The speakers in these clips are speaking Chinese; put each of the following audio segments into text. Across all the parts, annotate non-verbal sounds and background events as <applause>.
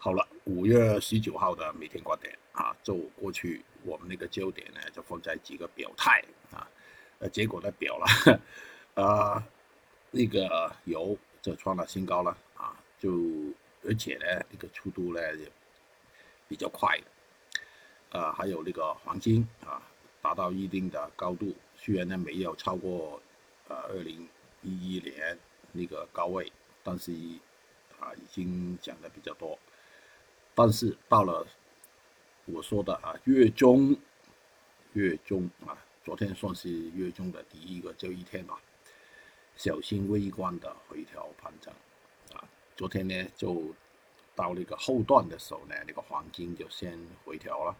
好了，五月十九号的每天观点啊，就过去我们那个焦点呢，就放在几个表态啊，呃，结果呢表了，啊，<laughs> 那个油就创了新高了啊，就而且呢，那个速度呢也比较快，呃，还有那个黄金啊，达到一定的高度，虽然呢没有超过呃二零一一年那个高位，但是啊已经涨得比较多。但是到了我说的啊月中，月中啊，昨天算是月中的第一个交易天吧，小心微观的回调盘整啊。昨天呢就到那个后段的时候呢，那个黄金就先回调了，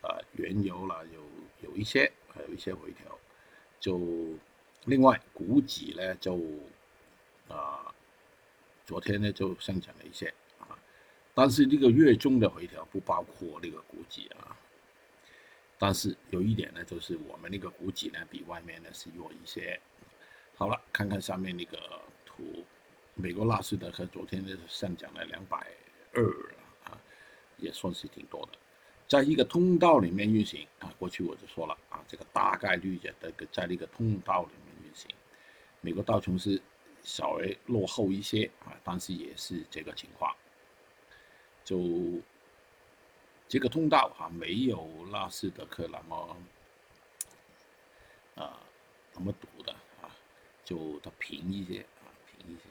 呃，原油了有有一些还有一些回调，就另外股指呢就啊昨天呢就上涨了一些。但是这个月中的回调不包括那个股指啊，但是有一点呢，就是我们那个股指呢比外面呢是弱一些。好了，看看下面那个图，美国纳斯达克昨天呢上涨了两百二啊，也算是挺多的，在一个通道里面运行啊。过去我就说了啊，这个大概率的这个在那个通道里面运行，美国道琼斯稍微落后一些啊，但是也是这个情况。就这个通道哈，没有纳斯达克那么啊那么堵的啊，就它平一些啊，平一些。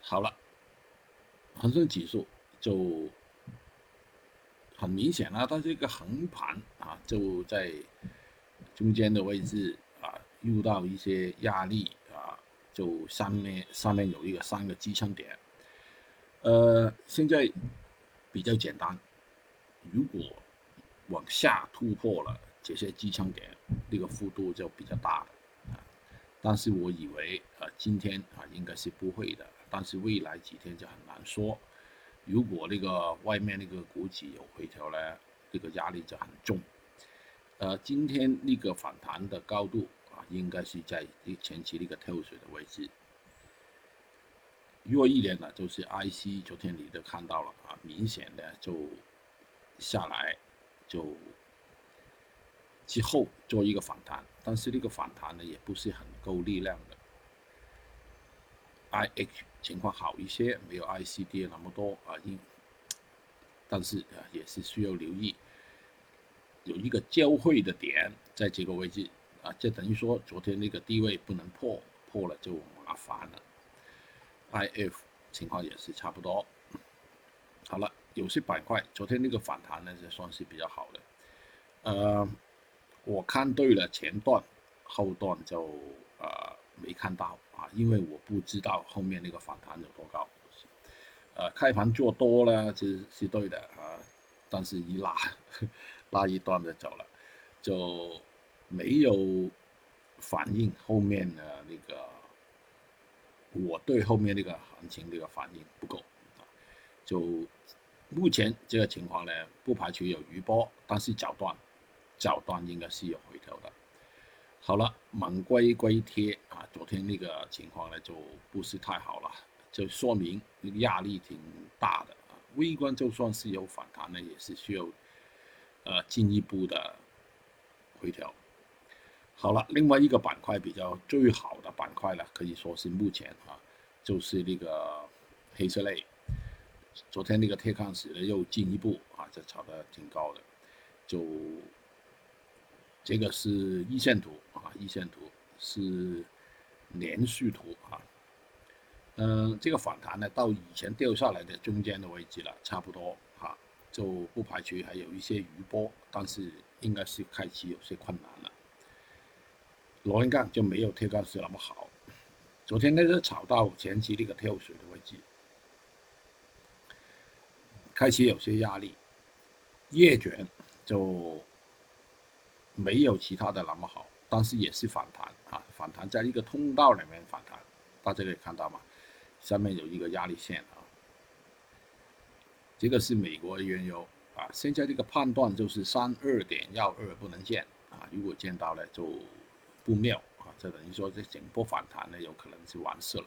好了，恒生指数就很明显了，它这个横盘啊，就在中间的位置啊，遇到一些压力啊，就上面上面有一个三个支撑点。呃，现在比较简单。如果往下突破了这些支撑点，那个幅度就比较大了啊。但是我以为啊，今天啊应该是不会的，但是未来几天就很难说。如果那个外面那个股指有回调呢，这个压力就很重。呃，今天那个反弹的高度啊，应该是在前期那个跳水的位置。弱一点的，就是 IC，昨天你都看到了啊，明显的就下来，就之后做一个反弹，但是这个反弹呢也不是很够力量的。IH 情况好一些，没有 IC 跌那么多啊，因但是啊也是需要留意，有一个交汇的点在这个位置啊，就等于说昨天那个低位不能破，破了就麻烦了。IF 情况也是差不多。好了，有些板块昨天那个反弹呢，就算是比较好的。呃，我看对了前段，后段就呃没看到啊，因为我不知道后面那个反弹有多高。呃，开盘做多了其实是对的啊，但是一拉 <laughs> 拉一段就走了，就没有反映后面的那个。我对后面那个行情这个反应不够啊，就目前这个情况呢，不排除有余波，但是早段早段应该是有回调的。好了，猛龟龟贴啊，昨天那个情况呢就不是太好了，就说明压力挺大的啊。微观就算是有反弹呢，也是需要呃进一步的回调。好了，另外一个板块比较最好的板块了，可以说是目前啊，就是那个黑色类。昨天那个铁矿石呢又进一步啊，这炒的挺高的。就这个是一线图啊，一线图是连续图啊。嗯，这个反弹呢到以前掉下来的中间的位置了，差不多啊，就不排除还有一些余波，但是应该是开启有些困难了。螺纹钢就没有铁矿石那么好。昨天那个炒到前期那个跳水的位置，开始有些压力。叶卷就没有其他的那么好，但是也是反弹啊，反弹在一个通道里面反弹，大家可以看到吗？下面有一个压力线啊。这个是美国原油啊，现在这个判断就是三二点幺二不能见啊，如果见到了就。不妙啊！这等于说这整波反弹呢，有可能是完事了。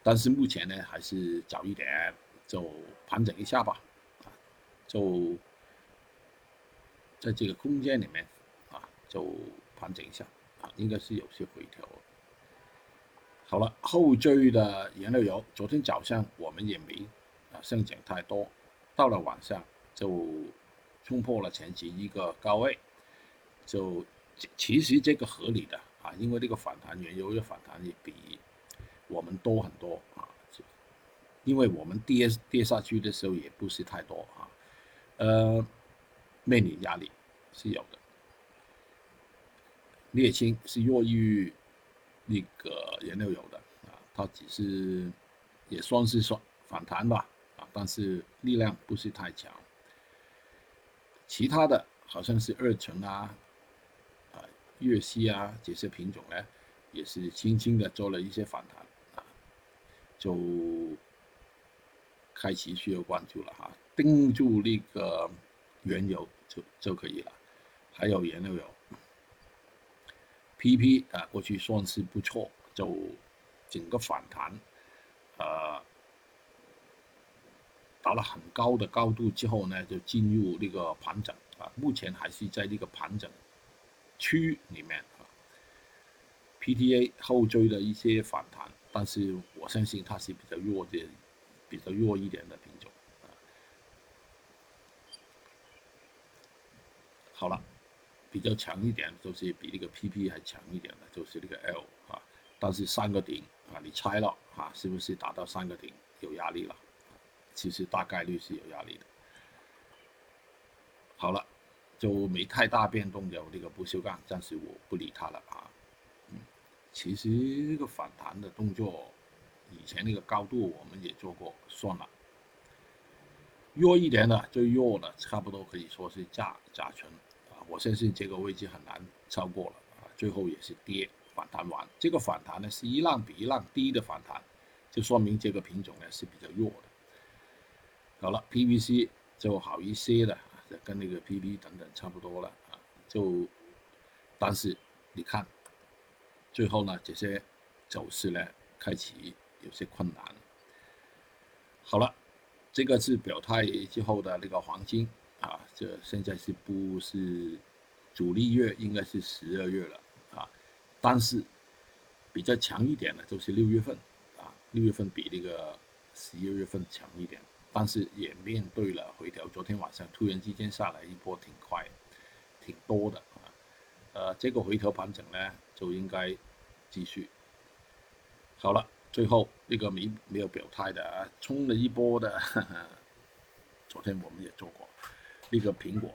但是目前呢，还是早一点就盘整一下吧，啊，就在这个空间里面啊，就盘整一下啊，应该是有些回调。好了，后追的原料油，昨天早上我们也没啊上涨太多，到了晚上就冲破了前期一个高位，就其实这个合理的啊，因为这个反弹原油的反弹也比我们多很多啊，因为我们跌跌下去的时候也不是太多啊，呃，面临压力是有的，沥青是弱于。那个原料油的啊，它只是也算是算反弹吧啊，但是力量不是太强。其他的好像是二层啊、啊粤西啊这些品种呢，也是轻轻的做了一些反弹啊，就开启需要关注了哈，盯住那个原油就就可以了，还有原料油。PP 啊，过去算是不错，就整个反弹，呃，达了很高的高度之后呢，就进入那个盘整啊，目前还是在这个盘整区里面啊。PTA 后追的一些反弹，但是我相信它是比较弱的，比较弱一点的品种啊。好了。比较强一点，就是比那个 PP 还强一点的，就是那个 L 啊。但是三个顶啊，你猜了啊，是不是达到三个顶有压力了？其实大概率是有压力的。好了，就没太大变动，有那个不锈钢，暂时我不理它了啊。嗯，其实这个反弹的动作，以前那个高度我们也做过，算了。弱一点的，最弱的差不多可以说是甲甲醇啊。我相信这个位置很难超过了啊，最后也是跌反弹完，这个反弹呢是一浪比一浪低的反弹，就说明这个品种呢是比较弱的。好了，PVC 就好一些了，跟那个 PP 等等差不多了啊，就但是你看最后呢这些走势呢开启有些困难。好了，这个是表态之后的那个黄金。啊，这现在是不是主力月？应该是十二月了啊。但是比较强一点的，就是六月份啊。六月份比那个十一月份强一点，但是也面对了回调。昨天晚上突然之间下来一波，挺快、挺多的啊。呃，这个回调盘整呢，就应该继续。好了，最后那个没没有表态的啊，冲了一波的，<laughs> 昨天我们也做过。那个苹果，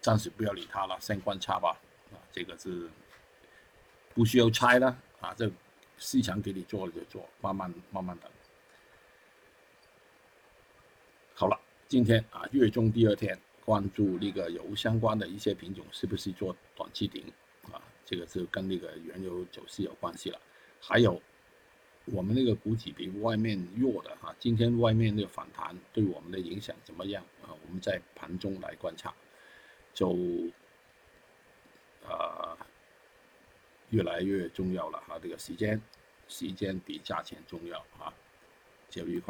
暂时不要理它了，先观察吧。啊，这个是不需要猜了啊，这市场给你做了就做，慢慢慢慢等。好了，今天啊，月中第二天，关注那个油相关的一些品种是不是做短期顶啊？这个是跟那个原油走势有关系了。还有我们那个股指比外面弱的哈，今天外面那个反弹对我们的影响怎么样？啊，我们在盘中来观察，就啊越来越重要了哈。这个时间，时间比价钱重要啊，交易快。